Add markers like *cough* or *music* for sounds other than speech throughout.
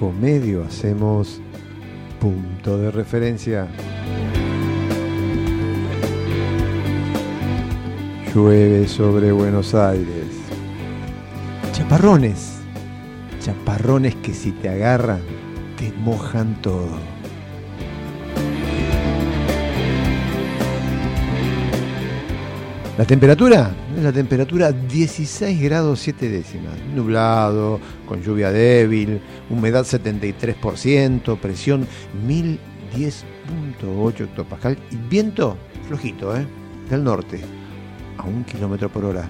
21 en Eco Medio, hacemos punto de referencia. Llueve sobre Buenos Aires. Chaparrones. Chaparrones que si te agarran, te mojan todo. La temperatura, la temperatura 16 grados 7 décimas, nublado, con lluvia débil, humedad 73%, presión 1010.8 hectopascal y viento flojito, ¿eh? del norte, a un kilómetro por hora.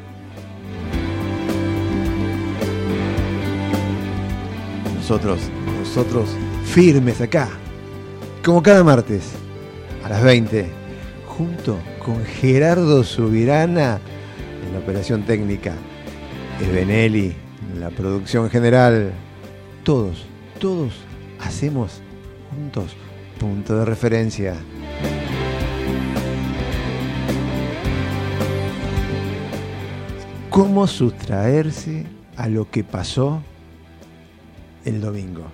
Nosotros, nosotros firmes acá, como cada martes, a las 20, junto con Gerardo Subirana en la operación técnica, Ebenelli en la producción general. Todos, todos hacemos juntos punto de referencia. ¿Cómo sustraerse a lo que pasó el domingo?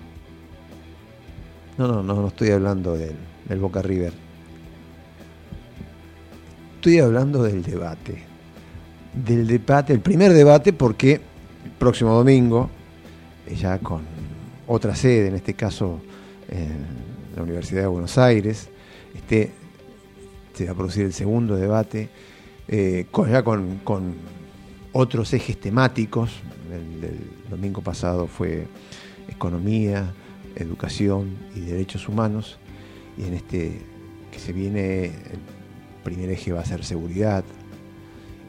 No, no, no, no estoy hablando del, del Boca River estoy hablando del debate. Del debate, el primer debate, porque el próximo domingo, eh, ya con otra sede, en este caso en la Universidad de Buenos Aires, este, se va a producir el segundo debate, eh, ya con, otros ejes temáticos. El del domingo pasado fue economía, educación y derechos humanos, y en este que se viene primer eje va a ser seguridad,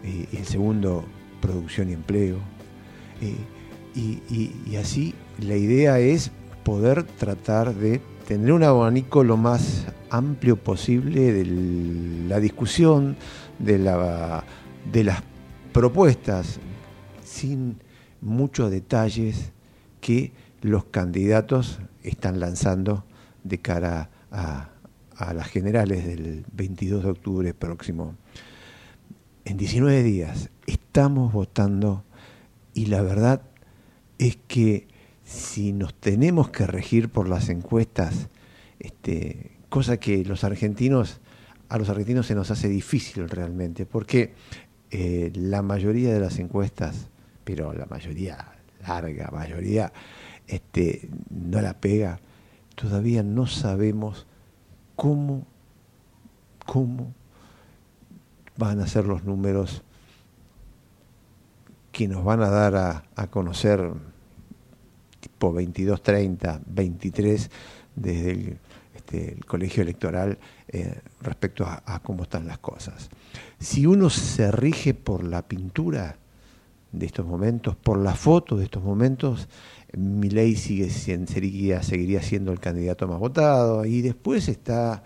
y el segundo producción y empleo. y, así la idea es poder tratar de tener un abanico lo más amplio posible de la discusión, de, la, de las propuestas, sin muchos detalles que los candidatos están lanzando de cara a, a las generales del 22 de octubre próximo. En 19 días estamos votando y la verdad es que si nos tenemos que regir por las encuestas, este, cosa que los argentinos, a los argentinos se nos hace difícil realmente, porque eh, la mayoría de las encuestas, pero la mayoría, larga mayoría, este, no la pega, todavía no sabemos cómo, cómo van a ser los números que nos van a dar a, conocer tipo 22, 30, 23 desde este, el, colegio electoral eh, respecto a, cómo están las cosas. Si uno se rige por la pintura de estos momentos, por la foto de estos momentos, Milei sigue, seguiría, seguiría siendo el candidato más votado y después está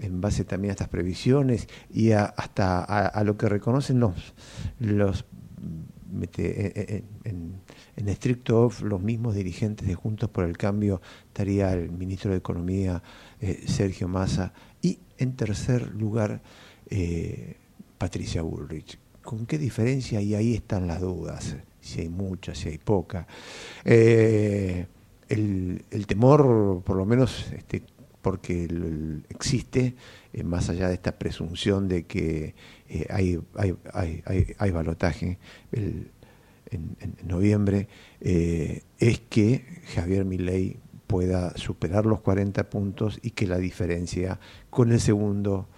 en base también a estas previsiones y hasta a, lo que reconocen los, los en, estricto los mismos dirigentes de Juntos por el Cambio estaría el ministro de Economía eh, Sergio Massa y en tercer lugar eh, Patricia Bullrich. ¿Con qué diferencia? Y ahí están las dudas si hay mucha, si hay poca. Eh, el, temor, por lo menos este, porque existe, más allá de esta presunción de que hay, hay, hay, hay, balotaje en, noviembre, es que Javier Milei pueda superar los 40 puntos y que la diferencia con el segundo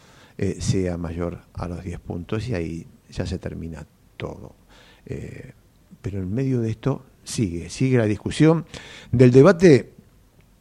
sea mayor a los 10 puntos y ahí ya se termina todo. pero en medio de esto sigue, sigue la discusión del debate.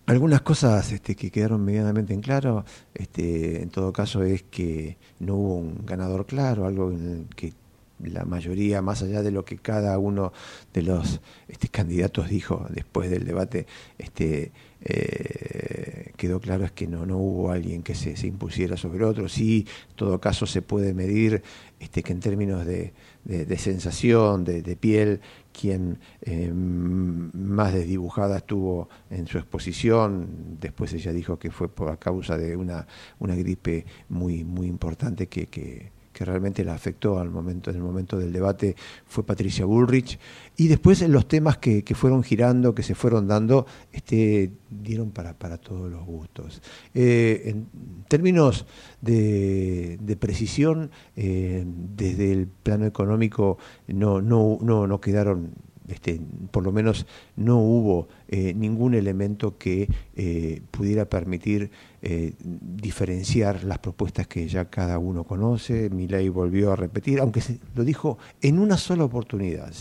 Algunas cosas este, que quedaron medianamente en claro, este, en todo caso, es que no hubo un ganador claro, algo en que la mayoría, más allá de lo que cada uno de los este, candidatos dijo después del debate, este, eh, quedó claro es que no, no hubo alguien que se, se, impusiera sobre otro. Sí, en todo caso se puede medir este, que en términos de, de, sensación, de, piel, quien eh, más desdibujada estuvo en su exposición. Después ella dijo que fue por causa de una, una gripe muy, muy importante que, realmente la afectó al momento, en el momento del debate fue Patricia Bullrich. Y después los temas que, que fueron girando, que se fueron dando, este, dieron para, para todos los gustos. Eh, en términos de, de precisión, eh, desde el plano económico no, no, no, no quedaron este, por lo menos no hubo eh, ningún elemento que eh, pudiera permitir eh, diferenciar las propuestas que ya cada uno conoce. Milei volvió a repetir, aunque lo dijo en una sola oportunidad,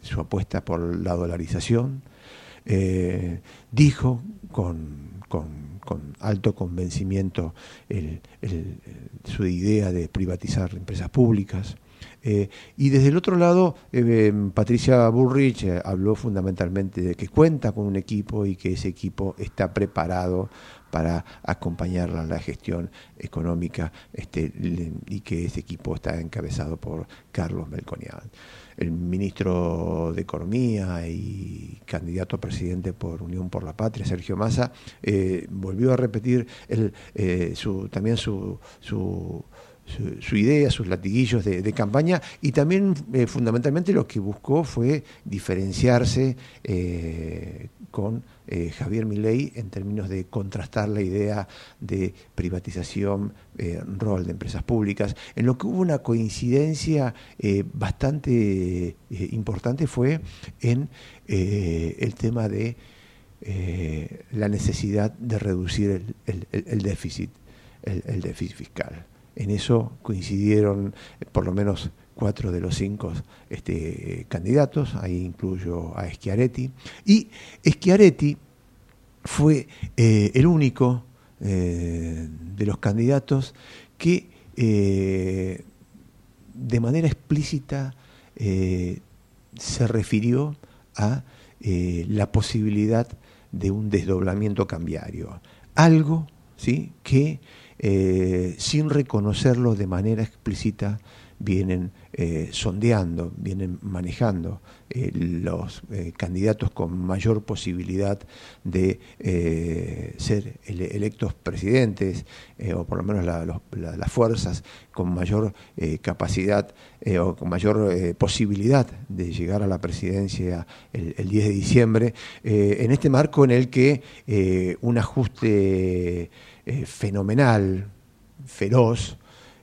su apuesta por la dolarización. dijo con, alto convencimiento su idea de privatizar empresas públicas. Eh, y desde el otro lado, eh, Patricia Bullrich eh, habló fundamentalmente de que cuenta con un equipo y que ese equipo está preparado para acompañarla en la gestión económica este, y que ese equipo está encabezado por Carlos Melconian. El ministro de Economía y candidato a presidente por Unión por la Patria, Sergio Massa, volvió a repetir el, su, también su su, idea, sus latiguillos de, campaña y también eh, fundamentalmente lo que buscó fue diferenciarse eh, con eh, Javier Milei en términos de contrastar la idea de privatización, rol de empresas públicas. En lo que hubo una coincidencia bastante importante fue en el tema de la necesidad de reducir el, déficit, el déficit fiscal. En eso coincidieron eh, por lo menos cuatro de los cinco este, candidatos, ahí incluyo a Schiaretti. Y Schiaretti fue eh, el único eh, de los candidatos que de manera explícita se refirió a la posibilidad de un desdoblamiento cambiario. Algo ¿sí? que eh, sin reconocerlo de manera explícita, vienen eh, sondeando, vienen manejando eh, los candidatos con mayor posibilidad de ser electos presidentes, o por lo menos las fuerzas con mayor capacidad o con mayor posibilidad de llegar a la presidencia el, el 10 de diciembre, en este marco en el que un ajuste eh, fenomenal, feroz,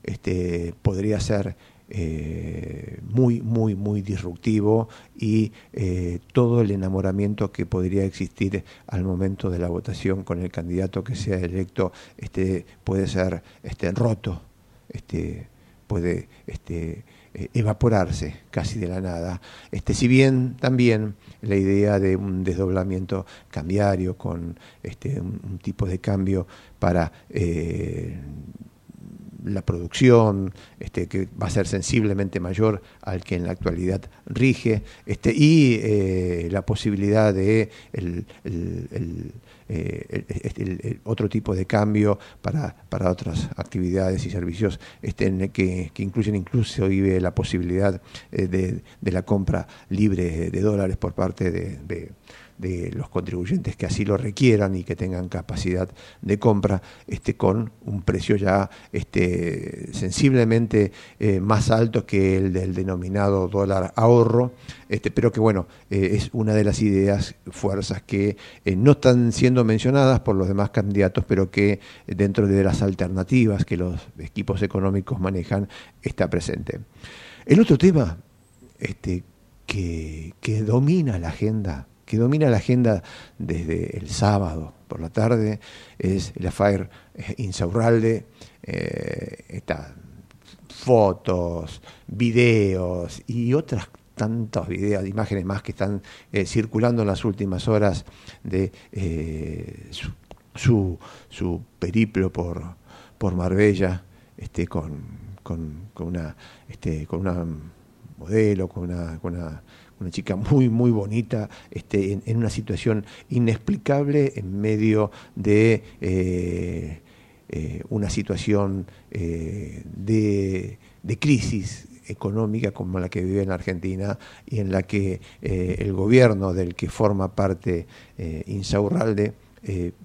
este, podría ser eh, muy, muy, muy disruptivo y eh, todo el enamoramiento que podría existir al momento de la votación con el candidato que sea electo este, puede ser este, roto, este, puede este, eh, evaporarse casi de la nada. Este, si bien también la idea de un desdoblamiento cambiario con este, un, tipo de cambio para eh, la producción, este, que va a ser sensiblemente mayor al que en la actualidad rige, este, y eh, la posibilidad de eh, otro tipo de cambio para, para otras actividades y servicios este, que, incluyen incluso la posibilidad eh, de, la compra libre de dólares por parte de los contribuyentes que así lo requieran y que tengan capacidad de compra, este, con un precio ya este, sensiblemente eh, más alto que el del denominado dólar ahorro, este, pero que bueno, eh, es una de las ideas, fuerzas que eh, no están siendo mencionadas por los demás candidatos, pero que dentro de las alternativas que los equipos económicos manejan está presente. El otro tema este, que, que domina la agenda que domina la agenda desde el sábado por la tarde es el affair eh, Insaurralde, eh, fotos, videos y otras tantas videos, imágenes más que están eh, circulando en las últimas horas de eh, su, su, periplo por, por Marbella, este, con, con, una, este, con una modelo, con una una chica muy, muy bonita, este, en, una situación inexplicable en medio de eh, eh, una situación eh, de, crisis económica como la que vive en Argentina y en la que el gobierno del que forma parte Insaurralde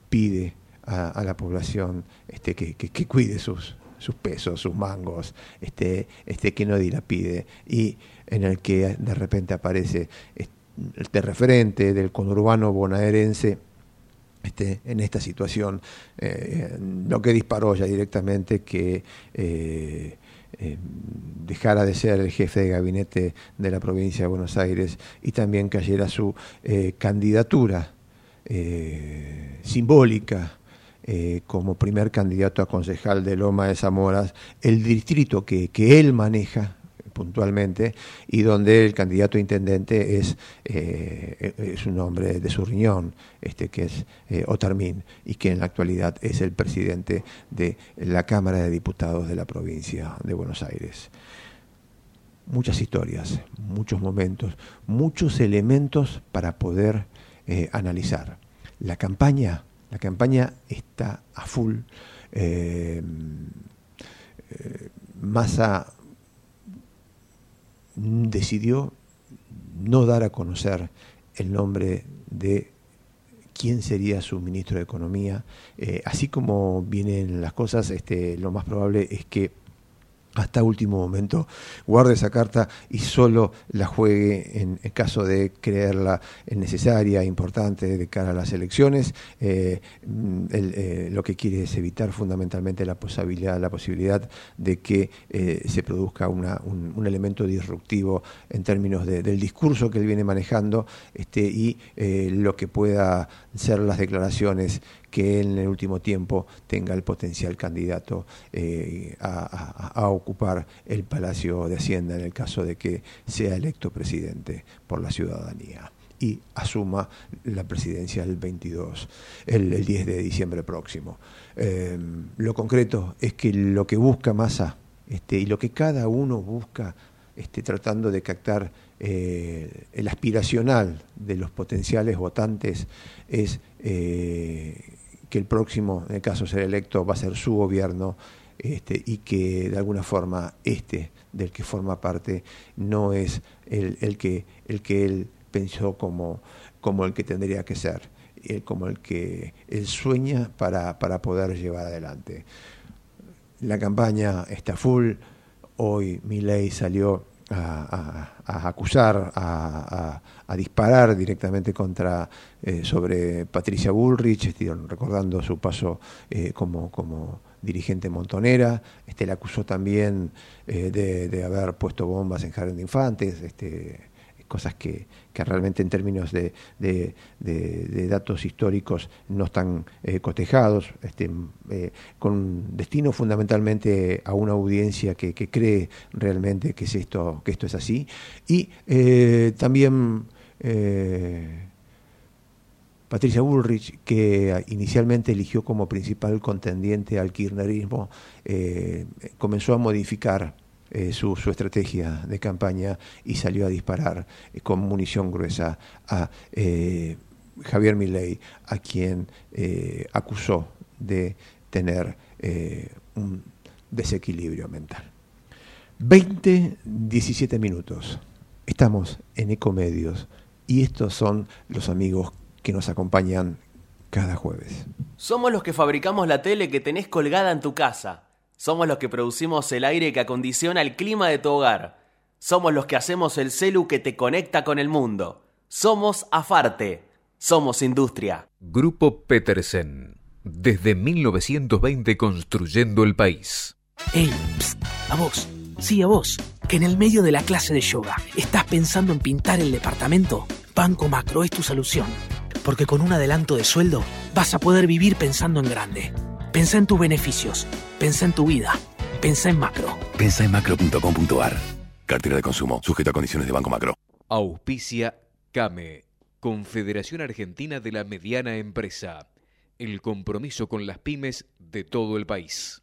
pide a, la población este, que, que, cuide sus, sus pesos, sus mangos, este, este, que no dilapide. Y en el que de repente aparece este referente del conurbano bonaerense este, en esta situación, eh, lo que disparó ya directamente que eh, eh, dejara de ser el jefe de gabinete de la provincia de Buenos Aires y también cayera su candidatura simbólica como primer candidato a concejal de Loma de Zamoras, el distrito que, que él maneja, puntualmente, y donde el candidato a intendente es, eh, es un hombre de su riñón, este, que es eh, Otarmín, y que en la actualidad es el presidente de la Cámara de Diputados de la provincia de Buenos Aires. Muchas historias, muchos momentos, muchos elementos para poder eh, analizar. La campaña, la campaña está a full. Massa decidió no dar a conocer el nombre de quién sería su ministro de Economía. Eh, así como vienen las cosas, este, lo más probable es que hasta último momento guarde esa carta y solo la juegue en, caso de creerla necesaria, importante de cara a las elecciones. Eh, eh, lo que quiere es evitar fundamentalmente la posibilidad, la posibilidad de que eh, se produzca una, un, elemento disruptivo en términos del discurso que él viene manejando este, y lo que pueda ser las declaraciones que en el último tiempo tenga el potencial candidato eh, a, ocupar el Palacio de Hacienda en el caso de que sea electo presidente por la ciudadanía y asuma la presidencia el 22, el, 10 de diciembre próximo. Eh, lo concreto es que lo que busca Massa este, y lo que cada uno busca este, tratando de captar eh, el aspiracional de los potenciales votantes es eh, que el próximo, en el caso de ser electo, va a ser su gobierno este, y que de alguna forma este del que forma parte no es el, el, que, el que él pensó como, como el que tendría que ser, como el que él sueña para, para poder llevar adelante. La campaña está full, hoy mi ley salió a, acusar, a, disparar directamente contra eh, sobre Patricia Bullrich, recordando su paso eh, como, como dirigente montonera, este, le acusó también eh, de, de, haber puesto bombas en jardín de infantes, este, cosas que, realmente en términos de, datos históricos no están cotejados, este, eh, con destino fundamentalmente a una audiencia que, cree realmente que, es esto, que esto es así. Y también Patricia Bullrich, que inicialmente eligió como principal contendiente al kirchnerismo, comenzó a modificar eh, su, estrategia de campaña y salió a disparar eh, con munición gruesa a eh, Javier Milei, a quien acusó de tener un desequilibrio mental. 20, 17 minutos. Estamos en Ecomedios y estos son los amigos que nos acompañan cada jueves. Somos los que fabricamos la tele que tenés colgada en tu casa. Somos los que producimos el aire que acondiciona el clima de tu hogar. Somos los que hacemos el celu que te conecta con el mundo. Somos Afarte. Somos industria. Grupo Petersen. Desde 1920 construyendo el país. Ey, a vos. Sí, a vos. Que en el medio de la clase de yoga estás pensando en pintar el departamento. Banco Macro es tu solución. Porque con un adelanto de sueldo vas a poder vivir pensando en grande. Pensa en tus beneficios. Pensa en tu vida. Pensa en macro. Pensa en macro.com.ar. Cartera de consumo. Sujeto a condiciones de Banco Macro. Auspicia CAME. Confederación Argentina de la Mediana Empresa. El compromiso con las pymes de todo el país.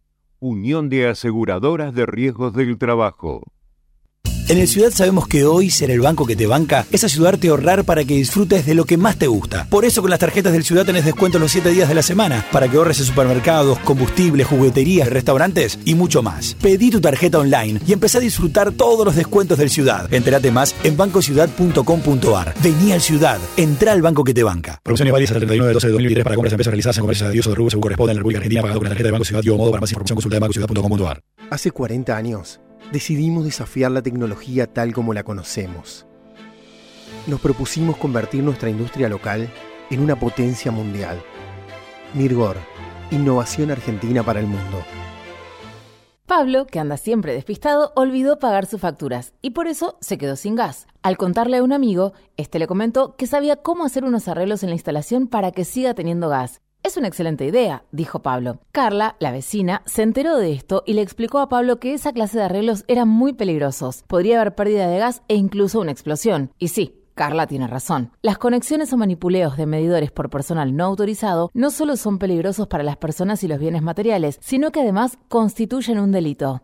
Unión de Aseguradoras de Riesgos del Trabajo. En el Ciudad sabemos que hoy ser el banco que te banca es ayudarte a ahorrar para que disfrutes de lo que más te gusta. Por eso con las tarjetas del Ciudad tenés descuento los 7 días de la semana para que ahorres en supermercados, combustibles, jugueterías, restaurantes y mucho más. Pedí tu tarjeta online y empecé a disfrutar todos los descuentos del Ciudad. Entérate más en bancociudad.com.ar. Vení al Ciudad, entra al banco que te banca. Promociones válidas hasta el 31 de 12 de 2023 para compras y empresas realizadas en comercios de Dios o de rubro según corresponde en la República Argentina pagado con la tarjeta de Banco Ciudad y o modo para más información consulta de bancociudad.com.ar. Hace 40 años decidimos desafiar la tecnología tal como la conocemos. Nos propusimos convertir nuestra industria local en una potencia mundial. Mirgor, innovación argentina para el mundo. Pablo, que anda siempre despistado, olvidó pagar sus facturas y por eso se quedó sin gas. Al contarle a un amigo, este le comentó que sabía cómo hacer unos arreglos en la instalación para que siga teniendo gas. Es una excelente idea, dijo Pablo. Carla, la vecina, se enteró de esto y le explicó a Pablo que esa clase de arreglos eran muy peligrosos. Podría haber pérdida de gas e incluso una explosión. Y sí, Carla tiene razón. Las conexiones o manipuleos de medidores por personal no autorizado no solo son peligrosos para las personas y los bienes materiales, sino que además constituyen un delito.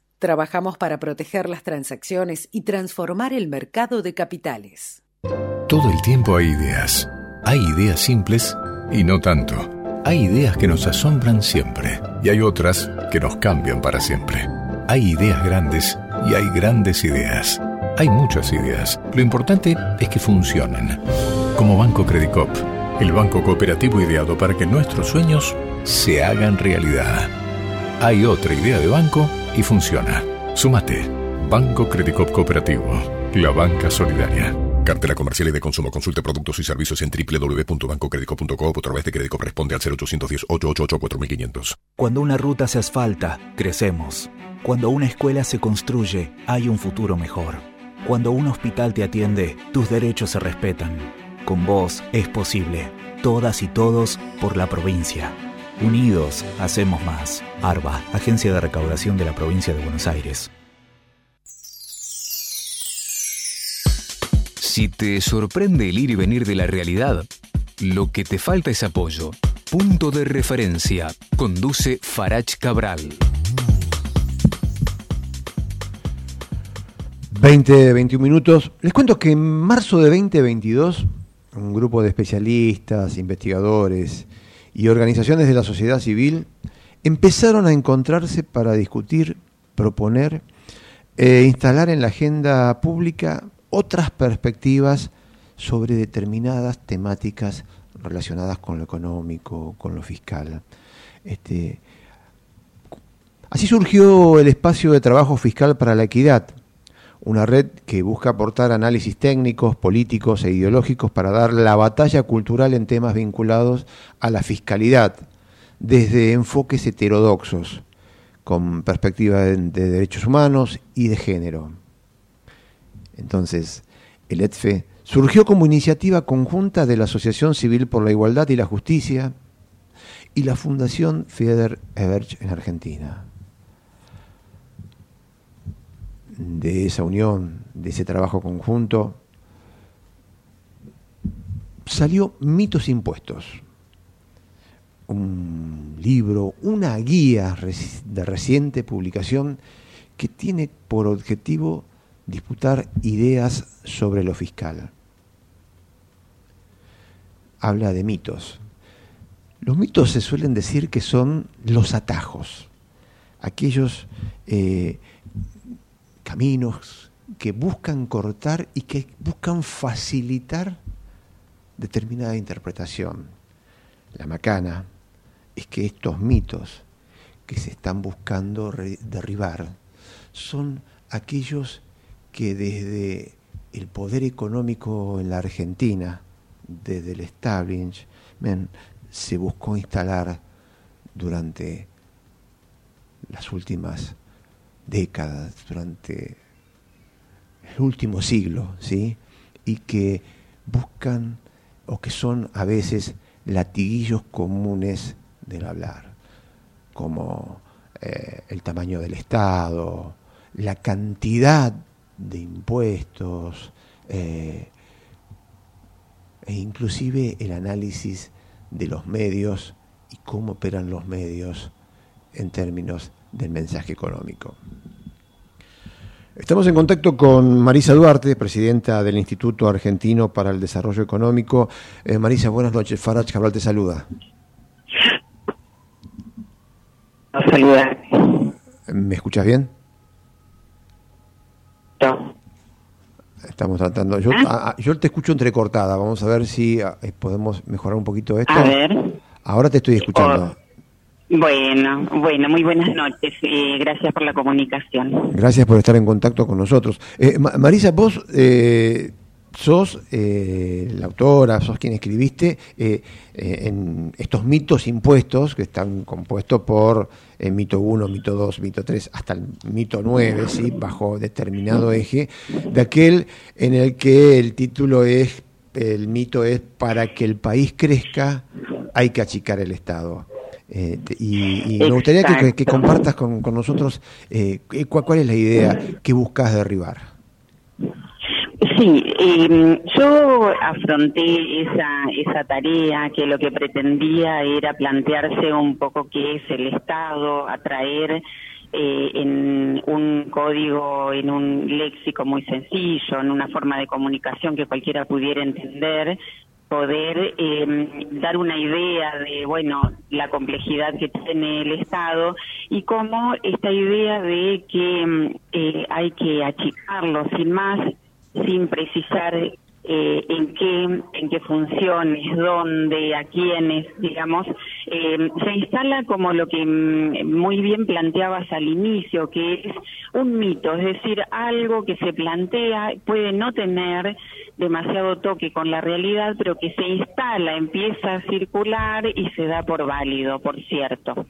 Trabajamos para proteger las transacciones y transformar el mercado de capitales. Todo el tiempo hay ideas. Hay ideas simples y no tanto. Hay ideas que nos asombran siempre y hay otras que nos cambian para siempre. Hay ideas grandes y hay grandes ideas. Hay muchas ideas. Lo importante es que funcionen. Como Banco Credicop, el banco cooperativo ideado para que nuestros sueños se hagan realidad. Hay otra idea de banco y funciona. Sumate. Banco Credicop Cooperativo. La banca solidaria. Cartela comercial y de consumo. Consulte productos y servicios en www.bancocredico.com o a través de Credicop responde al 0810-888-4500. Cuando una ruta se asfalta, crecemos. Cuando una escuela se construye, hay un futuro mejor. Cuando un hospital te atiende, tus derechos se respetan. Con vos es posible. Todas y todos por la provincia. Unidos, hacemos más. ARBA, Agencia de Recaudación de la Provincia de Buenos Aires. Si te sorprende el ir y venir de la realidad, lo que te falta es apoyo. Punto de referencia. Conduce Farach Cabral. 20, 21 minutos. Les cuento que en marzo de 2022, un grupo de especialistas, investigadores, y organizaciones de la sociedad civil empezaron a encontrarse para discutir, proponer e instalar en la agenda pública otras perspectivas sobre determinadas temáticas relacionadas con lo económico, con lo fiscal. Este, así surgió el espacio de trabajo fiscal para la equidad, una red que busca aportar análisis técnicos, políticos e ideológicos para dar la batalla cultural en temas vinculados a la fiscalidad, desde enfoques heterodoxos. con perspectiva de, de derechos humanos y de género. Entonces, el ETFE surgió como iniciativa conjunta de la Asociación Civil por la Igualdad y la Justicia y la Fundación Feder Eberch en Argentina. De esa unión, de ese trabajo conjunto, salió Mitos Impuestos, un libro, una guía de reciente publicación que tiene por objetivo disputar ideas sobre lo fiscal. Habla de mitos. Los mitos se suelen decir que son los atajos, aquellos eh, caminos que buscan cortar y que buscan facilitar determinada interpretación. La macana es que estos mitos que se están buscando derribar son aquellos que desde el poder económico en la Argentina, desde el establishment, se buscó instalar durante las últimas décadas, durante el último siglo, ¿sí? Y que buscan o que son a veces latiguillos comunes del hablar, como eh, el tamaño del Estado, la cantidad de impuestos eh, e inclusive el análisis de los medios y cómo operan los medios en términos del mensaje económico. Estamos en contacto con Marisa Duarte, presidenta del Instituto Argentino para el Desarrollo Económico. Eh, Marisa, buenas noches. Farach Cabral te saluda. Saluda. ¿Me escuchas bien? Estamos tratando. Yo, ¿Ah? yo te escucho entrecortada. Vamos a ver si eh, podemos mejorar un poquito esto. A ver. Ahora te estoy escuchando. Oh, bueno, bueno, muy buenas noches. Eh, gracias por la comunicación. Gracias por estar en contacto con nosotros. Eh, Marisa, vos eh, sos eh, la autora, sos quien escribiste eh, eh, en estos mitos impuestos que están compuestos por mito 1, mito 2, mito 3, hasta el mito 9, ¿sí? bajo determinado eje, de aquel en el que el título es, el mito es para que el país crezca hay que achicar el Estado. Y, me gustaría que, compartas con, nosotros cuál, cuál es la idea que buscas derribar. Sí, em, yo afronté esa, esa tarea que lo que pretendía era plantearse un poco qué es el Estado, atraer eh, en un código, en un léxico muy sencillo, en una forma de comunicación que cualquiera pudiera entender, poder em, dar una idea de, bueno, la complejidad que tiene el Estado y cómo esta idea de que em, eh, hay que achicarlo sin más sin precisar eh, en qué en qué funciones, dónde, a quiénes, digamos, eh, se instala como lo que mm, muy bien planteabas al inicio, que es un mito, es decir, algo que se plantea puede no tener demasiado toque con la realidad, pero que se instala, empieza a circular y se da por válido, por cierto.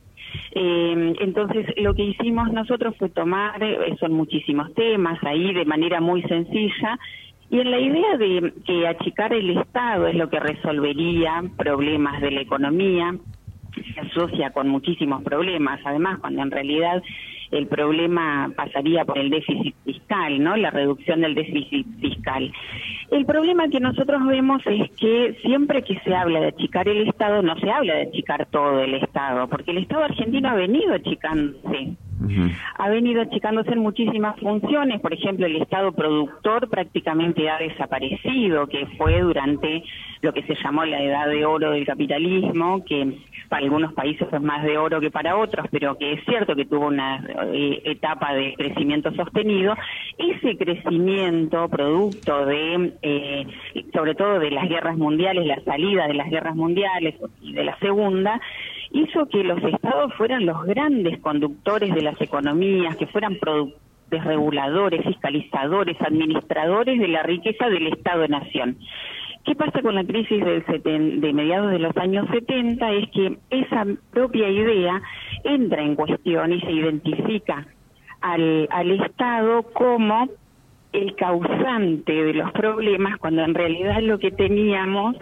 Eh, entonces, lo que hicimos nosotros fue tomar, eh, son muchísimos temas ahí de manera muy sencilla, y en la idea de que achicar el Estado es lo que resolvería problemas de la economía, se asocia con muchísimos problemas, además, cuando en realidad el problema pasaría por el déficit fiscal, ¿no? La reducción del déficit fiscal. El problema que nosotros vemos es que siempre que se habla de achicar el Estado, no se habla de achicar todo el Estado, porque el Estado argentino ha venido achicándose. Ha venido achicándose en muchísimas funciones, por ejemplo, el Estado productor prácticamente ha desaparecido, que fue durante lo que se llamó la edad de oro del capitalismo, que para algunos países es más de oro que para otros, pero que es cierto que tuvo una eh, etapa de crecimiento sostenido. Ese crecimiento, producto de, eh, sobre todo de las guerras mundiales, la salida de las guerras mundiales y de la segunda, hizo que los estados fueran los grandes conductores de las economías, que fueran productores reguladores, fiscalizadores, administradores de la riqueza del Estado-Nación. ¿Qué pasa con la crisis del de mediados de los años 70? Es que esa propia idea entra en cuestión y se identifica al, al Estado como el causante de los problemas cuando en realidad lo que teníamos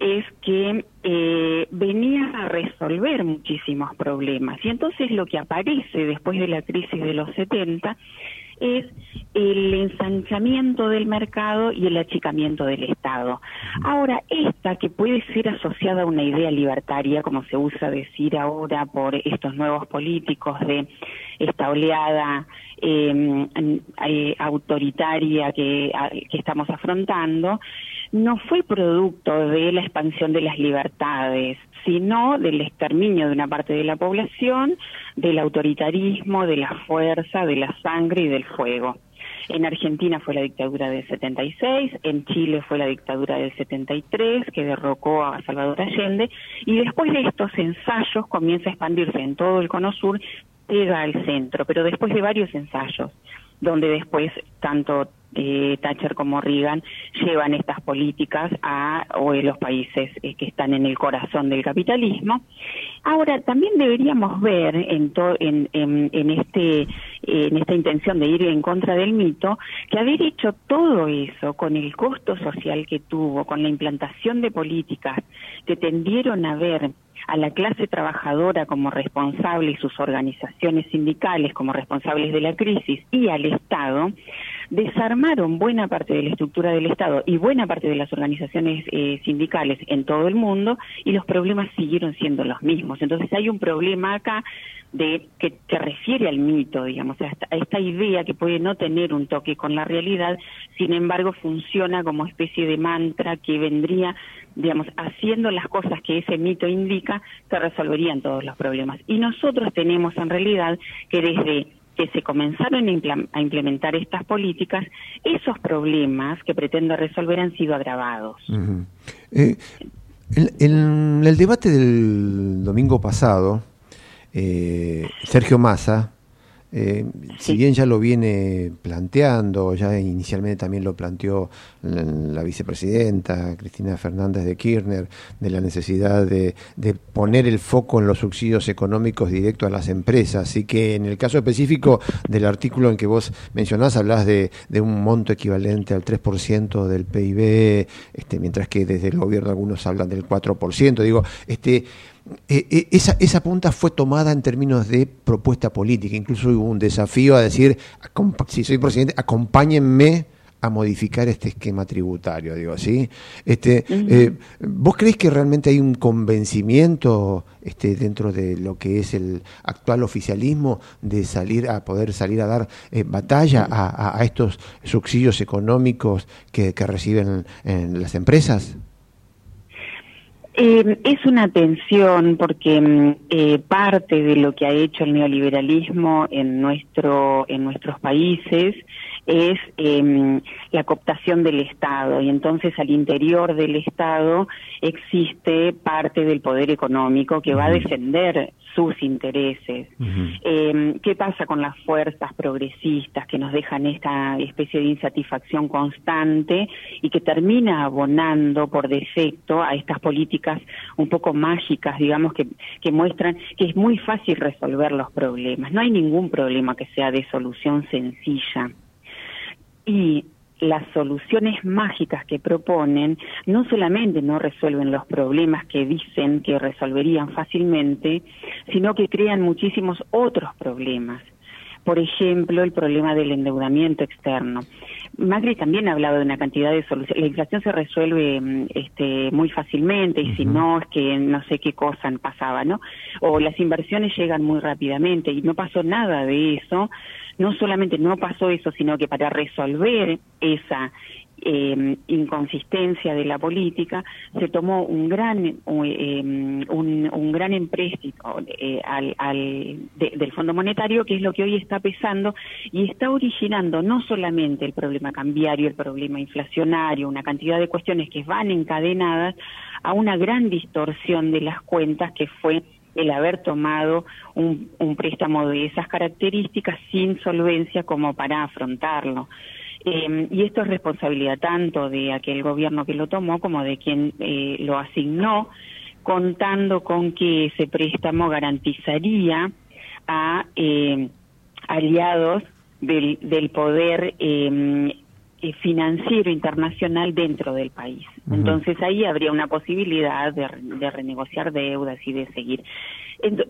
es que eh, venía a resolver muchísimos problemas. Y entonces lo que aparece después de la crisis de los 70 es el ensanchamiento del mercado y el achicamiento del Estado. Ahora, esta que puede ser asociada a una idea libertaria, como se usa decir ahora por estos nuevos políticos de esta oleada em, eh, autoritaria que, que estamos afrontando, no fue producto de la expansión de las libertades, sino del exterminio de una parte de la población, del autoritarismo, de la fuerza, de la sangre y del fuego. En Argentina fue la dictadura del 76, en Chile fue la dictadura del 73 que derrocó a Salvador Allende y después de estos ensayos comienza a expandirse en todo el cono sur, llega al centro, pero después de varios ensayos donde después tanto eh, Thatcher como Reagan llevan estas políticas a los países eh, que están en el corazón del capitalismo. Ahora también deberíamos ver en, en, en, en, este en esta intención de ir en contra del mito que haber hecho todo eso con el costo social que tuvo, con la implantación de políticas que tendieron a ver a la clase trabajadora como responsable y sus organizaciones sindicales como responsables de la crisis y al Estado, desarmaron buena parte de la estructura del Estado y buena parte de las organizaciones eh, sindicales en todo el mundo y los problemas siguieron siendo los mismos. Entonces hay un problema acá de que, que refiere al mito, digamos, a esta, a esta idea que puede no tener un toque con la realidad, sin embargo funciona como especie de mantra que vendría digamos, haciendo las cosas que ese mito indica, se resolverían todos los problemas. Y nosotros tenemos en realidad que desde que se comenzaron a implementar estas políticas, esos problemas que pretendo resolver han sido agravados. Eh, en, el debate del domingo pasado, eh, Sergio Massa eh, si bien ya lo viene planteando, ya inicialmente también lo planteó la, vicepresidenta Cristina Fernández de Kirchner, de la necesidad de, poner el foco en los subsidios económicos directos a las empresas. Así que en el caso específico del artículo en que vos mencionás, hablas de, un monto equivalente al 3% del PIB, este, mientras que desde el gobierno algunos hablan del 4%. Digo, este eh, eh, esa, esa punta fue tomada en términos de propuesta política. Incluso hubo un desafío a decir, si soy presidente, acompáñenme a modificar este esquema tributario, digo, ¿sí? Este, eh, ¿Vos crees que realmente hay un convencimiento este, dentro de lo que es el actual oficialismo de salir a poder salir a dar batalla a, estos subsidios económicos que, que reciben en las empresas? Eh, es una tensión porque mm, eh, parte de lo que ha hecho el neoliberalismo en nuestro en nuestros países es eh, la cooptación del Estado y entonces al interior del Estado existe parte del poder económico que va a defender sus intereses. eh, ¿Qué pasa con las fuerzas progresistas que nos dejan esta especie de insatisfacción constante y que termina abonando por defecto a estas políticas un poco mágicas, digamos, que, que muestran que es muy fácil resolver los problemas? No hay ningún problema que sea de solución sencilla y las soluciones mágicas que proponen no solamente no resuelven los problemas que dicen que resolverían fácilmente, sino que crean muchísimos otros problemas. Por ejemplo, el problema del endeudamiento externo. Macri también ha hablado de una cantidad de soluciones. La inflación se resuelve mm, este, muy fácilmente y si no es que no sé qué cosa pasaba, ¿no? O las inversiones llegan muy rápidamente y no pasó nada de eso. No solamente no pasó eso, sino que para resolver esa eh, inconsistencia de la política, se tomó un gran eh, un, gran empréstito eh, al, del Fondo Monetario, que es lo que hoy está pesando y está originando no solamente el problema cambiario, el problema inflacionario, una cantidad de cuestiones que van encadenadas a una gran distorsión de las cuentas que fue el haber tomado un préstamo de esas características sin solvencia como para afrontarlo. Eh, y esto es responsabilidad tanto de aquel gobierno que lo tomó como de quien eh, lo asignó, contando con que ese préstamo garantizaría a eh, aliados del, del poder em, eh, financiero internacional dentro del país. Entonces ahí habría una posibilidad de, de renegociar deudas y de seguir. Ent-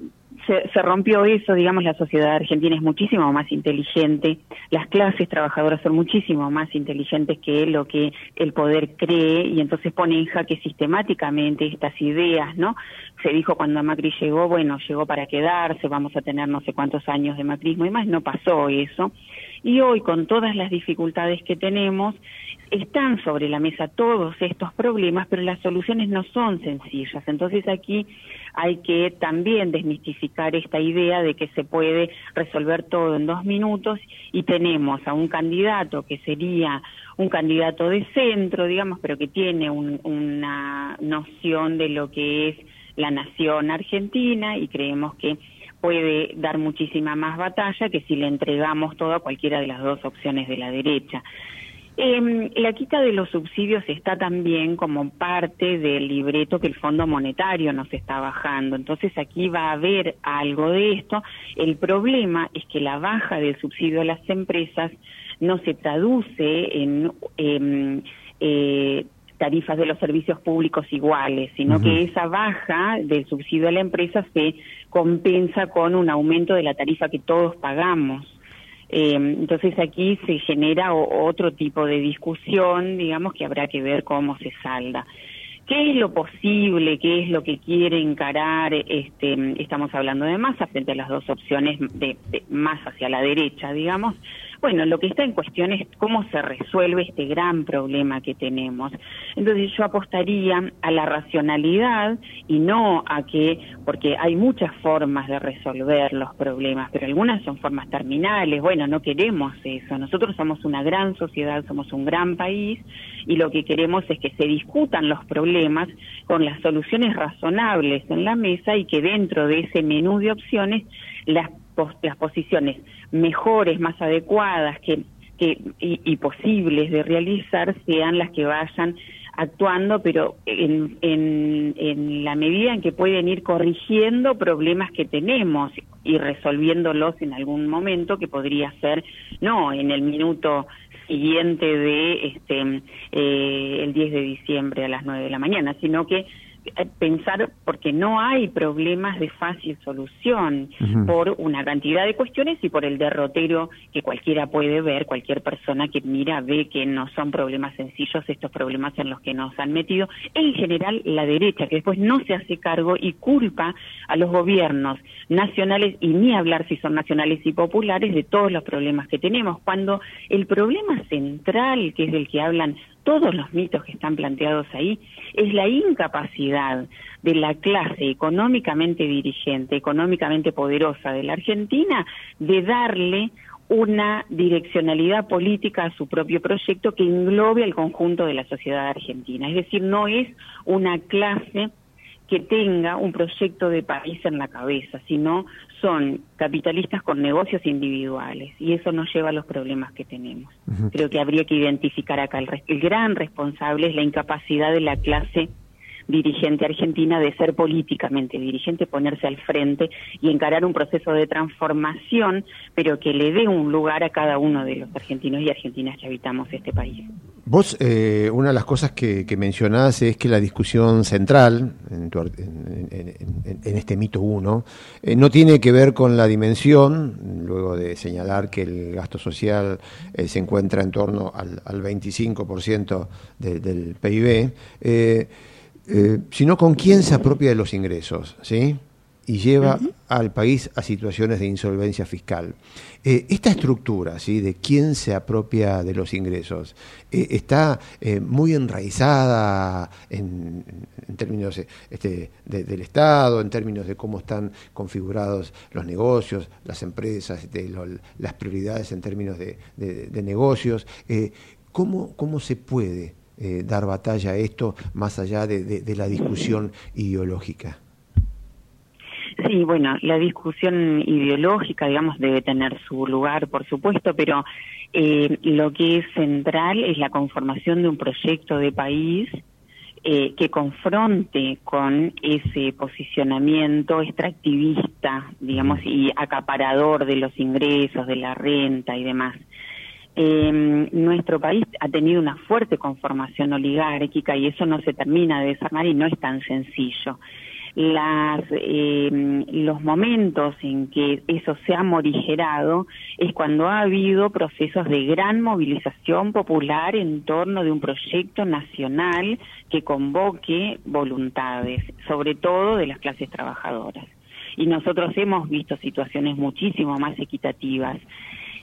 se, se rompió eso, digamos, la sociedad argentina es muchísimo más inteligente, las clases trabajadoras son muchísimo más inteligentes que lo que el poder cree y entonces pone en jaque sistemáticamente estas ideas, ¿no? Se dijo cuando Macri llegó, bueno, llegó para quedarse, vamos a tener no sé cuántos años de macrismo y más, no pasó eso. Y hoy, con todas las dificultades que tenemos, están sobre la mesa todos estos problemas, pero las soluciones no son sencillas. Entonces aquí hay que también desmistificar esta idea de que se puede resolver todo en dos minutos y tenemos a un candidato que sería un candidato de centro, digamos, pero que tiene un- una noción de lo que es la nación argentina y creemos que puede dar muchísima más batalla que si le entregamos todo a cualquiera de las dos opciones de la derecha. Em, la quita de los subsidios está también como parte del libreto que el Fondo Monetario nos está bajando. Entonces aquí va a haber algo de esto. El problema es que la baja del subsidio a las empresas no se traduce en em, eh, tarifas de los servicios públicos iguales, sino que esa baja del subsidio a la empresa se compensa con un aumento de la tarifa que todos pagamos. Eh, entonces aquí se genera o- otro tipo de discusión, digamos, que habrá que ver cómo se salda. ¿Qué es lo posible? ¿Qué es lo que quiere encarar? Este, estamos hablando de masa frente a las dos opciones de, de más hacia la derecha, digamos. Bueno, lo que está en cuestión es cómo se resuelve este gran problema que tenemos. Entonces yo apostaría a la racionalidad y no a que, porque hay muchas formas de resolver los problemas, pero algunas son formas terminales. Bueno, no queremos eso. Nosotros somos una gran sociedad, somos un gran país y lo que queremos es que se discutan los problemas con las soluciones razonables en la mesa y que dentro de ese menú de opciones las, las posiciones mejores, más adecuadas que, que, y, y posibles de realizar sean las que vayan actuando, pero en, en, la medida en que pueden ir corrigiendo problemas que tenemos y resolviéndolos en algún momento, que podría ser, no en el minuto siguiente de este eh, el 10 de diciembre a las 9 de la mañana, sino que pensar porque no hay problemas de fácil solución por una cantidad de cuestiones y por el derrotero que cualquiera puede ver, cualquier persona que mira ve que no son problemas sencillos estos problemas en los que nos han metido, en general la derecha que después no se hace cargo y culpa a los gobiernos nacionales y ni hablar si son nacionales y populares de todos los problemas que tenemos, cuando el problema central que es del que hablan todos los mitos que están planteados ahí, es la incapacidad de la clase económicamente dirigente, económicamente poderosa de la Argentina, de darle una direccionalidad política a su propio proyecto que englobe al conjunto de la sociedad argentina. Es decir, no es una clase que tenga un proyecto de país en la cabeza, sino son capitalistas con negocios individuales y eso nos lleva a los problemas que tenemos. Creo que habría que identificar acá el, el gran responsable es la incapacidad de la clase dirigente argentina de ser políticamente dirigente, ponerse al frente y encarar un proceso de transformación, pero que le dé un lugar a cada uno de los argentinos y argentinas que habitamos este país. Vos, eh, una de las cosas que, que mencionás es que la discusión central en, tu en- en- en- este mito 1 no tiene que ver con la dimensión, luego de señalar que el gasto social eh, se encuentra en torno al, al 25% de- del PIB, eh, sino con quién se apropia de los ingresos, ¿sí? y lleva al país a situaciones de insolvencia fiscal. Eh, esta estructura ¿sí? de quién se apropia de los ingresos eh, está eh, muy enraizada en, en términos este, de- del Estado, en términos de cómo están configurados los negocios, las empresas, de lo- las prioridades en términos de, de- de negocios. ¿cómo, ¿Cómo se puede eh, dar batalla a esto más allá de- de- de la discusión ideológica? Sí, bueno, la discusión ideológica, digamos, debe tener su lugar, por supuesto, pero eh, lo que es central es la conformación de un proyecto de país eh, que confronte con ese posicionamiento extractivista, digamos, y acaparador de los ingresos, de la renta y demás. Eh, nuestro país ha tenido una fuerte conformación oligárquica y eso no se termina de desarmar y no es tan sencillo las, eh, los momentos en que eso se ha morigerado es cuando ha habido procesos de gran movilización popular en torno de un proyecto nacional que convoque voluntades, sobre todo de las clases trabajadoras. Y nosotros hemos visto situaciones muchísimo más equitativas.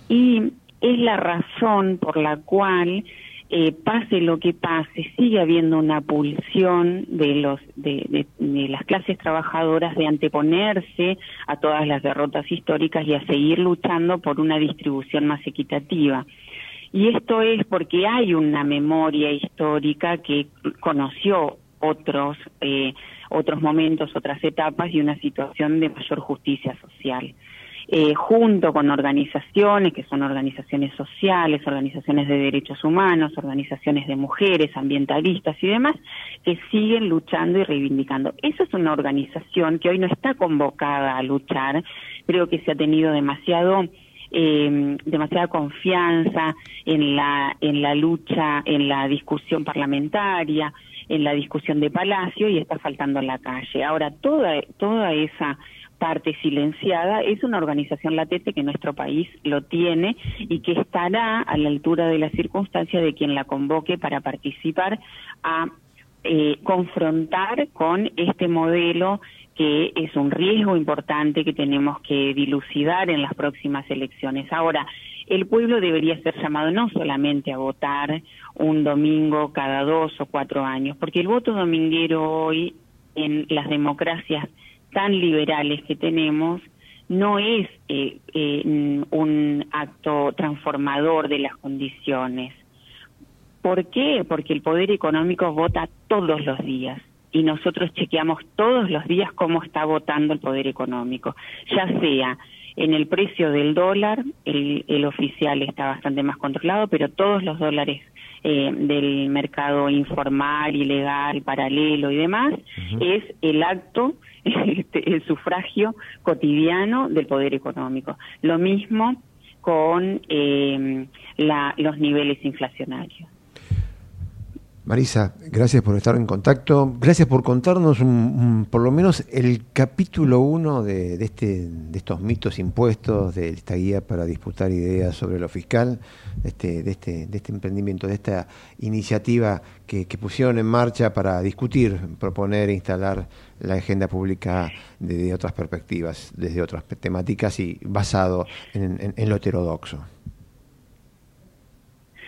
Y es la razón por la cual eh, pase lo que pase, sigue habiendo una pulsión de, los, de, las clases trabajadoras de anteponerse a todas las derrotas históricas y a seguir luchando por una distribución más equitativa. Y esto es porque hay una memoria histórica que conoció otros, eh, otros momentos, otras etapas y una situación de mayor justicia social. Eh, junto con organizaciones que son organizaciones sociales, organizaciones de derechos humanos, organizaciones de mujeres, ambientalistas y demás, que siguen luchando y reivindicando. Esa es una organización que hoy no está convocada a luchar, creo que se ha tenido demasiado eh, demasiada confianza en la en la lucha, en la discusión parlamentaria, en la discusión de Palacio y está faltando en la calle. Ahora toda toda esa parte silenciada, es una organización latente que nuestro país lo tiene y que estará a la altura de la circunstancia de quien la convoque para participar a eh, confrontar con este modelo que es un riesgo importante que tenemos que dilucidar en las próximas elecciones. Ahora, el pueblo debería ser llamado no solamente a votar un domingo cada dos o cuatro años, porque el voto dominguero hoy en las democracias tan liberales que tenemos, no es eh, eh, un acto transformador de las condiciones. ¿Por qué? Porque el poder económico vota todos los días y nosotros chequeamos todos los días cómo está votando el poder económico, ya sea en el precio del dólar, el, oficial está bastante más controlado, pero todos los dólares eh, del mercado informal, ilegal, paralelo y demás, es el acto *laughs* este, el sufragio cotidiano del poder económico. Lo mismo con eh, los niveles inflacionarios. Marisa, gracias por estar en contacto. Gracias por contarnos por lo menos el capítulo uno de, este, de estos mitos impuestos, de esta guía para disputar ideas sobre lo fiscal, de este, de este, de este emprendimiento, de esta iniciativa que, pusieron en marcha para discutir, proponer e instalar la agenda pública desde otras perspectivas, desde otras temáticas y basado en lo heterodoxo.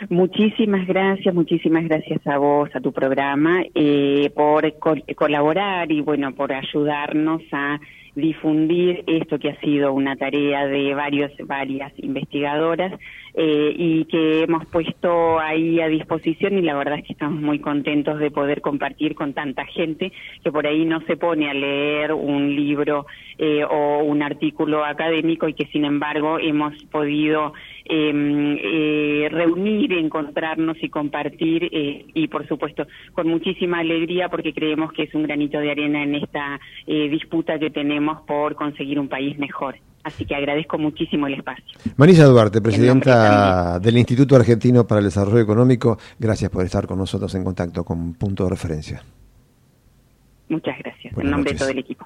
Muchísimas gracias, muchísimas gracias a vos, a tu programa, eh, por colaborar y bueno, por ayudarnos a difundir esto que ha sido una tarea de varios, varias investigadoras eh, y que hemos puesto ahí a disposición y la verdad es que estamos muy contentos de poder compartir con tanta gente que por ahí no se pone a leer un libro eh, o un artículo académico y que sin embargo hemos podido eh, reunir, encontrarnos y compartir eh, y por supuesto con muchísima alegría porque creemos que es un granito de arena en esta eh, disputa que tenemos por conseguir un país mejor. Así que agradezco muchísimo el espacio. Marisa Duarte, presidenta del Instituto Argentino para el Desarrollo Económico, gracias por estar con nosotros en contacto con Punto de Referencia. Muchas gracias, en nombre de todo el equipo.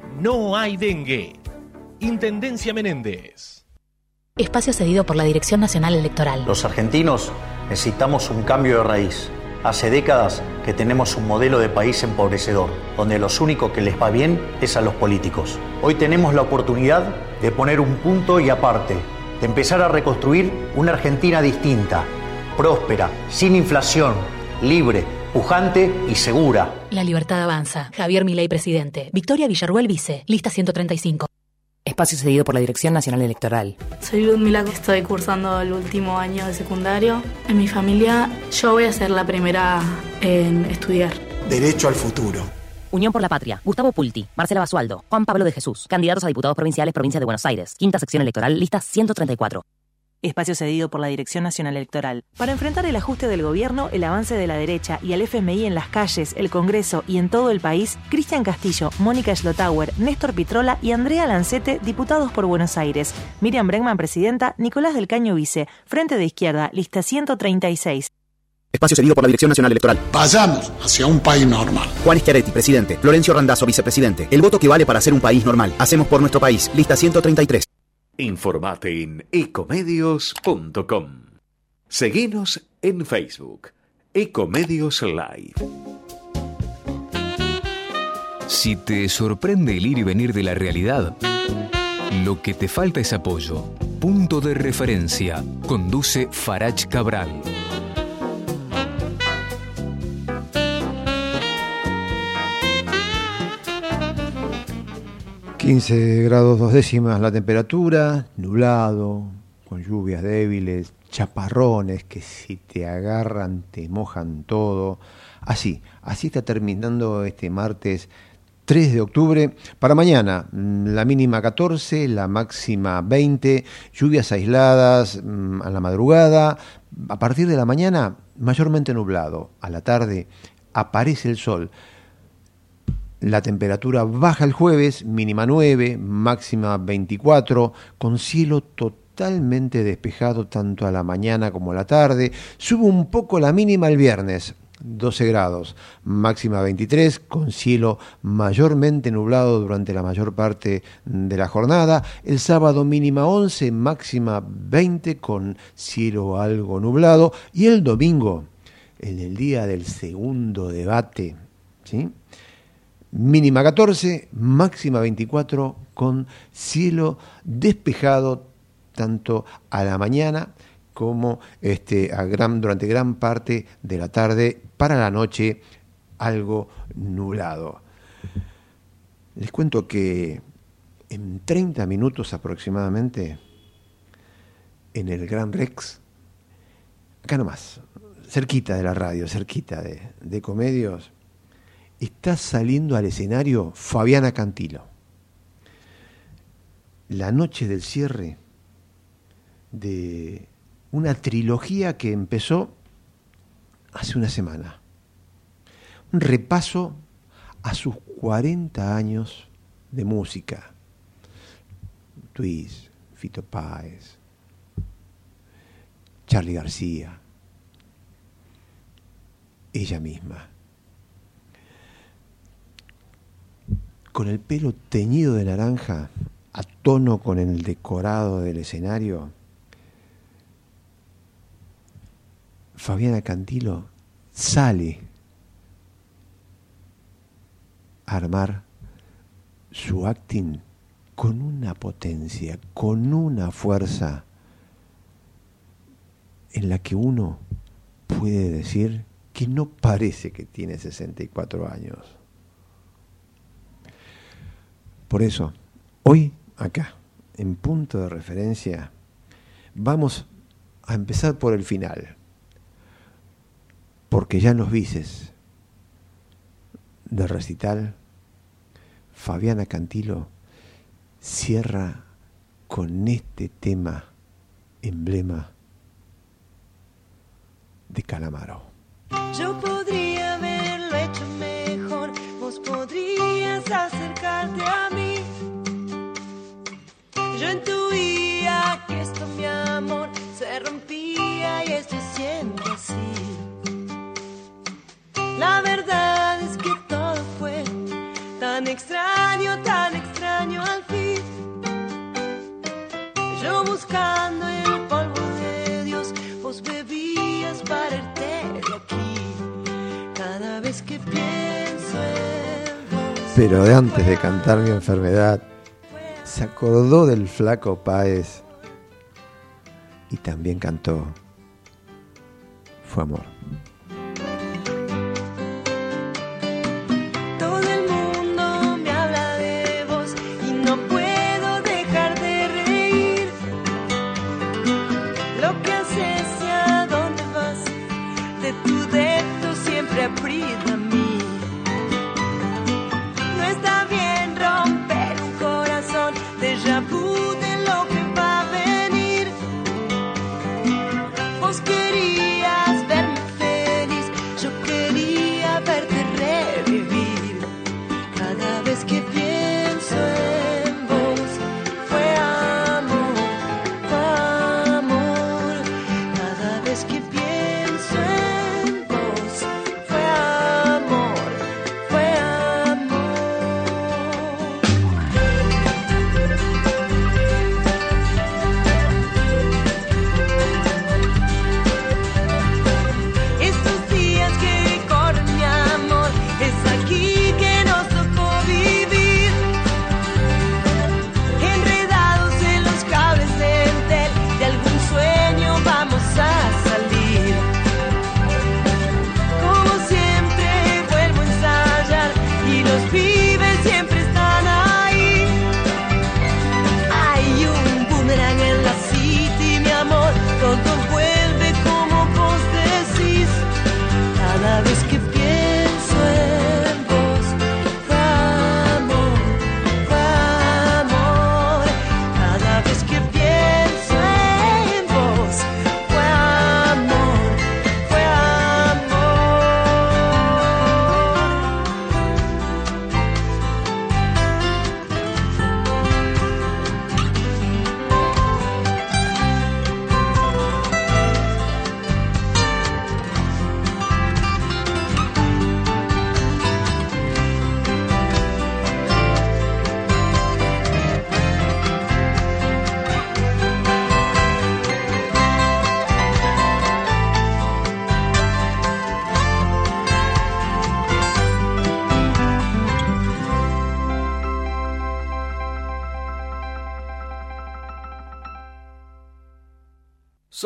no hay dengue. Intendencia Menéndez. Espacio cedido por la Dirección Nacional Electoral. Los argentinos necesitamos un cambio de raíz. Hace décadas que tenemos un modelo de país empobrecedor, donde lo único que les va bien es a los políticos. Hoy tenemos la oportunidad de poner un punto y aparte, de empezar a reconstruir una Argentina distinta, próspera, sin inflación, libre, pujante y segura. La libertad avanza. Javier Milei, presidente. Victoria Villarruel, vice. Lista 135. Espacio cedido por la Dirección Nacional Electoral. Soy Ludmila, estoy cursando el último año de secundario. En mi familia yo voy a ser la primera en estudiar. Derecho al futuro. Unión por la Patria. Gustavo Pulti. Marcela Basualdo. Juan Pablo de Jesús. Candidatos a diputados provinciales, Provincia de Buenos Aires. Quinta sección electoral, lista 134. Espacio cedido por la Dirección Nacional Electoral. Para enfrentar el ajuste del gobierno, el avance de la derecha y al FMI en las calles, el Congreso y en todo el país, Cristian Castillo, Mónica Schlotauer, Néstor Pitrola y Andrea Lancete, diputados por Buenos Aires. Miriam Bregman, presidenta, Nicolás del Caño, vice. Frente de Izquierda, lista 136. Espacio cedido por la Dirección Nacional Electoral. Vayamos hacia un país normal. Juan Schiaretti, presidente. Florencio Randazzo, vicepresidente. El voto que vale para ser un país normal. Hacemos por nuestro país. Lista 133. Informate en ecomedios.com. Seguinos en Facebook. Ecomedios Live. Si te sorprende el ir y venir de la realidad, lo que te falta es apoyo. Punto de referencia. Conduce Farach Cabral. 15 grados dos décimas la temperatura, nublado, con lluvias débiles, chaparrones que si te agarran te mojan todo. Así, así está terminando este martes 3 de octubre. Para mañana, mm, la mínima 14, la máxima 20, lluvias aisladas mm, a la madrugada. A partir de la mañana, mayormente nublado. A la tarde aparece el sol. La temperatura baja el jueves, mínima 9, máxima 24, con cielo totalmente despejado tanto a la mañana como a la tarde. Sube un poco la mínima el viernes, 12 grados, máxima 23, con cielo mayormente nublado durante la mayor parte de la jornada. El sábado mínima 11, máxima 20, con cielo algo nublado. Y el domingo, en el día del segundo debate, ¿sí? Mínima 14, máxima 24, con cielo despejado tanto a la mañana como este, a gran, durante gran parte de la tarde, para la noche algo nublado. Les cuento que en 30 minutos aproximadamente, en el Gran Rex, acá nomás, cerquita de la radio, cerquita de, de Comedios, está saliendo al escenario Fabiana Cantilo. La noche del cierre de una trilogía que empezó hace una semana. Un repaso a sus 40 años de música. Twist, Fito Páez, Charlie García, ella misma. Con el pelo teñido de naranja, a tono con el decorado del escenario, Fabiana Cantilo sale a armar su acting con una potencia, con una fuerza en la que uno puede decir que no parece que tiene 64 años. Por eso, hoy acá, en punto de referencia, vamos a empezar por el final. Porque ya en los vices del recital, Fabiana Cantilo cierra con este tema emblema de Calamaro. Se rompía y estoy siendo así. La verdad es que todo fue tan extraño, tan extraño al fin. Yo buscando el polvo de Dios, vos bebías para irte de aquí. Cada vez que pienso en vos. Pero de antes de cantar mi enfermedad, se acordó del flaco Páez y también cantó Fue amor.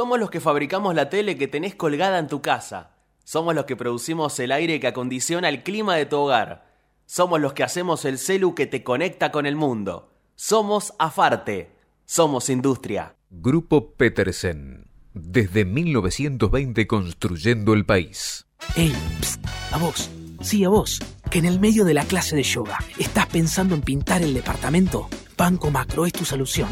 Somos los que fabricamos la tele que tenés colgada en tu casa. Somos los que producimos el aire que acondiciona el clima de tu hogar. Somos los que hacemos el celu que te conecta con el mundo. Somos Afarte. Somos industria. Grupo Petersen. Desde 1920 construyendo el país. Ey, psst, a vos, sí a vos, que en el medio de la clase de yoga estás pensando en pintar el departamento. Banco Macro es tu solución,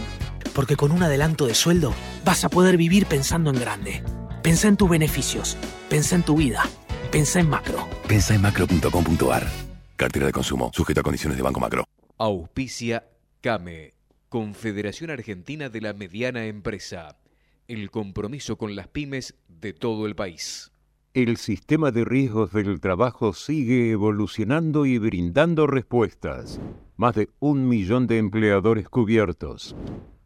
porque con un adelanto de sueldo vas a poder vivir pensando en grande. Pensá en tus beneficios, pensá en tu vida, pensá en macro. Pensa en macro.com.ar. Cartera de consumo, sujeto a condiciones de Banco Macro. Auspicia CAME, Confederación Argentina de la Mediana Empresa. El compromiso con las pymes de todo el país. El sistema de riesgos del trabajo sigue evolucionando y brindando respuestas. Más de un millón de empleadores cubiertos.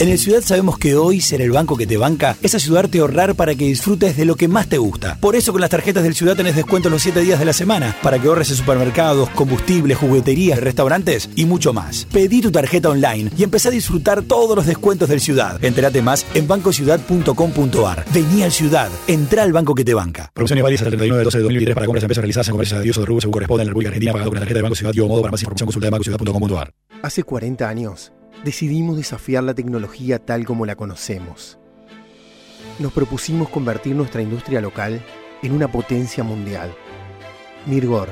En el Ciudad sabemos que hoy ser el banco que te banca es ayudarte a ahorrar para que disfrutes de lo que más te gusta. Por eso con las tarjetas del Ciudad tenés descuento los 7 días de la semana para que ahorres en supermercados, combustibles, jugueterías, restaurantes y mucho más. Pedí tu tarjeta online y empecé a disfrutar todos los descuentos del Ciudad. Entérate más en bancociudad.com.ar. Vení al Ciudad, entra al banco que te banca. Promociones válidas hasta el 39 de 12 de 2023 para compras de empresas realizadas en comercios de uso de rubro según corresponde en la República Argentina pagado con la tarjeta de Banco Ciudad y o modo para más información consulta de bancociudad.com.ar. Hace 40 años decidimos desafiar la tecnología tal como la conocemos. Nos propusimos convertir nuestra industria local en una potencia mundial. Mirgor,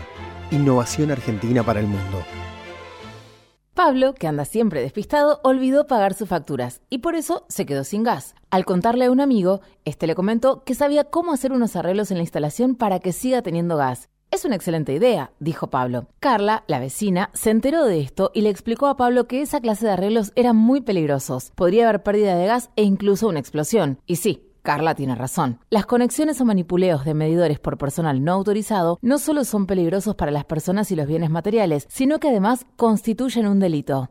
innovación argentina para el mundo. Pablo, que anda siempre despistado, olvidó pagar sus facturas y por eso se quedó sin gas. Al contarle a un amigo, este le comentó que sabía cómo hacer unos arreglos en la instalación para que siga teniendo gas. Es una excelente idea, dijo Pablo. Carla, la vecina, se enteró de esto y le explicó a Pablo que esa clase de arreglos eran muy peligrosos. Podría haber pérdida de gas e incluso una explosión. Y sí, Carla tiene razón. Las conexiones o manipuleos de medidores por personal no autorizado no solo son peligrosos para las personas y los bienes materiales, sino que además constituyen un delito.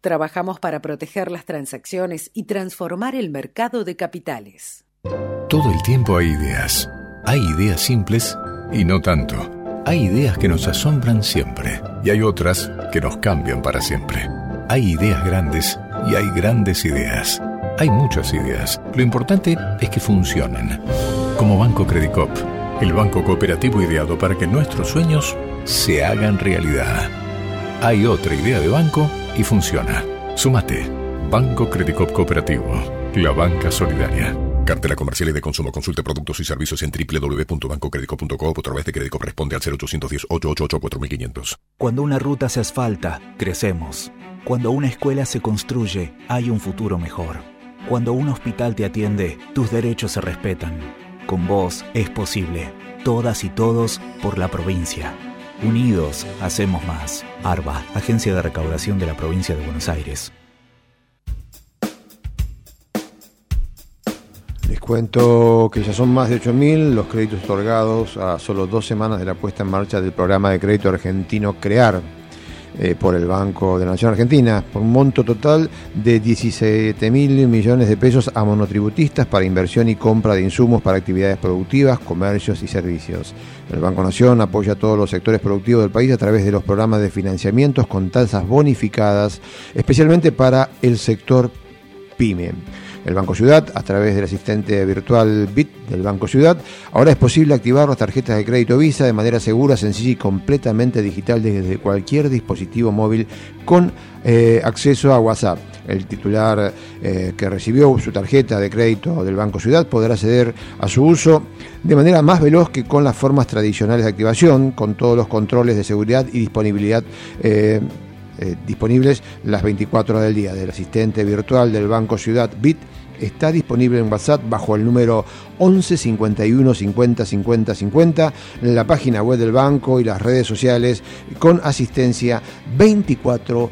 Trabajamos para proteger las transacciones y transformar el mercado de capitales. Todo el tiempo hay ideas. Hay ideas simples y no tanto. Hay ideas que nos asombran siempre y hay otras que nos cambian para siempre. Hay ideas grandes y hay grandes ideas. Hay muchas ideas. Lo importante es que funcionen. Como Banco Credicop, el banco cooperativo ideado para que nuestros sueños se hagan realidad. Hay otra idea de banco y funciona. Súmate. Banco Credicop Cooperativo. La banca solidaria. Cartela comercial y de consumo. Consulte productos y servicios en www.bancocredico.com o a través de crédito responde al 0810-888-4500. Cuando una ruta se asfalta, crecemos. Cuando una escuela se construye, hay un futuro mejor. Cuando un hospital te atiende, tus derechos se respetan. Con vos es posible. Todas y todos por la provincia. Unidos, hacemos más. ARBA, Agencia de Recaudación de la Provincia de Buenos Aires. Les cuento que ya son más de 8.000 los créditos otorgados a solo dos semanas de la puesta en marcha del programa de crédito argentino CREAR eh, por el Banco de la Nación Argentina, por un monto total de 17.000 millones de pesos a monotributistas para inversión y compra de insumos para actividades productivas, comercios y servicios. El Banco Nación apoya a todos los sectores productivos del país a través de los programas de financiamientos con tasas bonificadas, especialmente para el sector PYME. El Banco Ciudad, a través del asistente virtual BIT del Banco Ciudad, ahora es posible activar las tarjetas de crédito Visa de manera segura, sencilla y completamente digital desde cualquier dispositivo móvil con eh, acceso a WhatsApp. El titular eh, que recibió su tarjeta de crédito del Banco Ciudad podrá acceder a su uso de manera más veloz que con las formas tradicionales de activación, con todos los controles de seguridad y disponibilidad. Eh, eh, disponibles las 24 horas del día. Del asistente virtual del Banco Ciudad BIT está disponible en WhatsApp bajo el número 11 51 50 50 50, en la página web del banco y las redes sociales con asistencia 24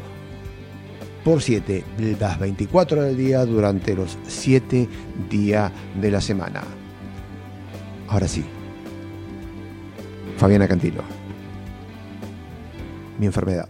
por 7, las 24 horas del día durante los 7 días de la semana. Ahora sí, Fabiana Cantilo. Mi enfermedad.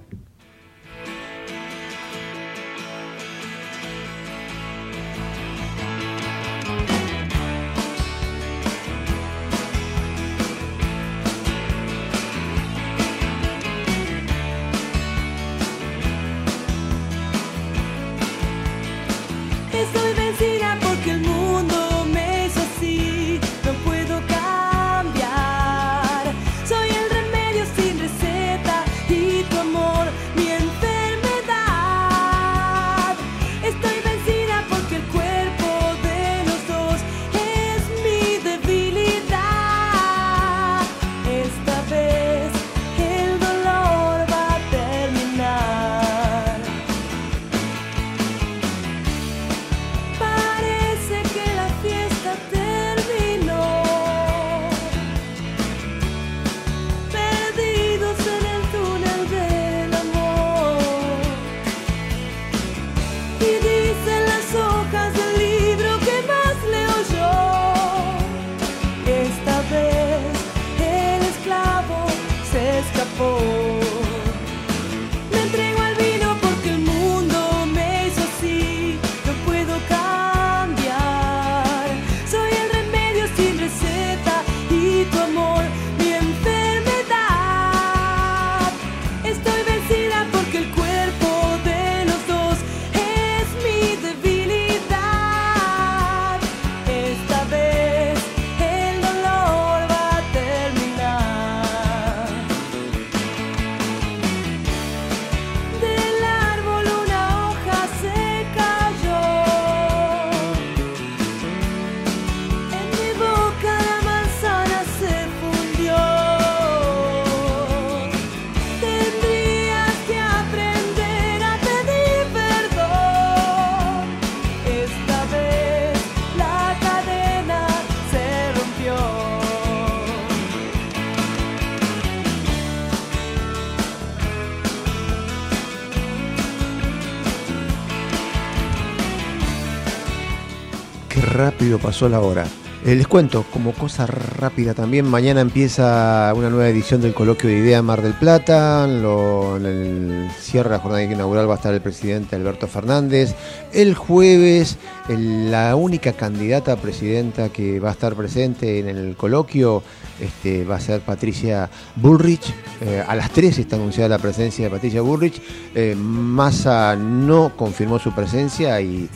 Pasó la hora. Eh, les cuento, como cosa rápida también, mañana empieza una nueva edición del Coloquio de Idea Mar del Plata. Lo- en el cierre de la jornada inaugural va a estar el presidente Alberto Fernández. El jueves, la única candidata a presidenta que va a estar presente en el coloquio este, va a ser Patricia Bullrich. Eh, a las 3 está anunciada la presencia de Patricia Bullrich. Eh, Massa no confirmó su presencia y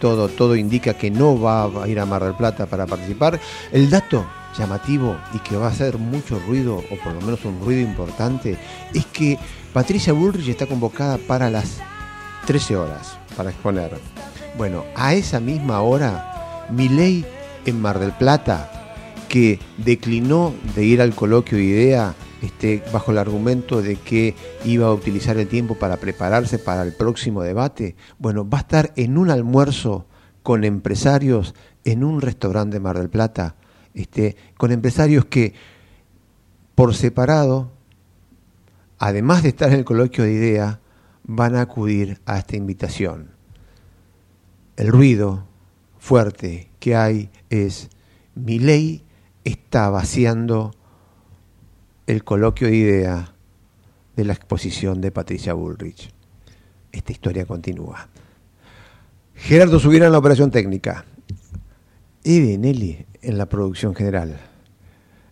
todo, todo indica que no va a ir a Mar del Plata para participar. El dato llamativo y que va a hacer mucho ruido, o por lo menos un ruido importante, es que Patricia Bullrich está convocada para las 13 horas para exponer. Bueno, a esa misma hora, Milei en Mar del Plata, que declinó de ir al coloquio de idea este, bajo el argumento de que iba a utilizar el tiempo para prepararse para el próximo debate, bueno, va a estar en un almuerzo con empresarios en un restaurante de Mar del Plata, este, con empresarios que por separado, además de estar en el coloquio de idea, van a acudir a esta invitación. El ruido fuerte que hay es mi ley está vaciando el coloquio de idea de la exposición de Patricia Bullrich. Esta historia continúa. Gerardo Subirá en la operación técnica. Eve Nelly en la producción general.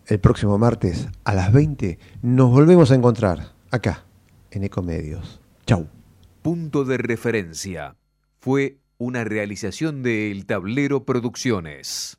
El próximo martes a las 20 nos volvemos a encontrar acá en Ecomedios. Chau. Punto de referencia. Fue una realización de El Tablero Producciones.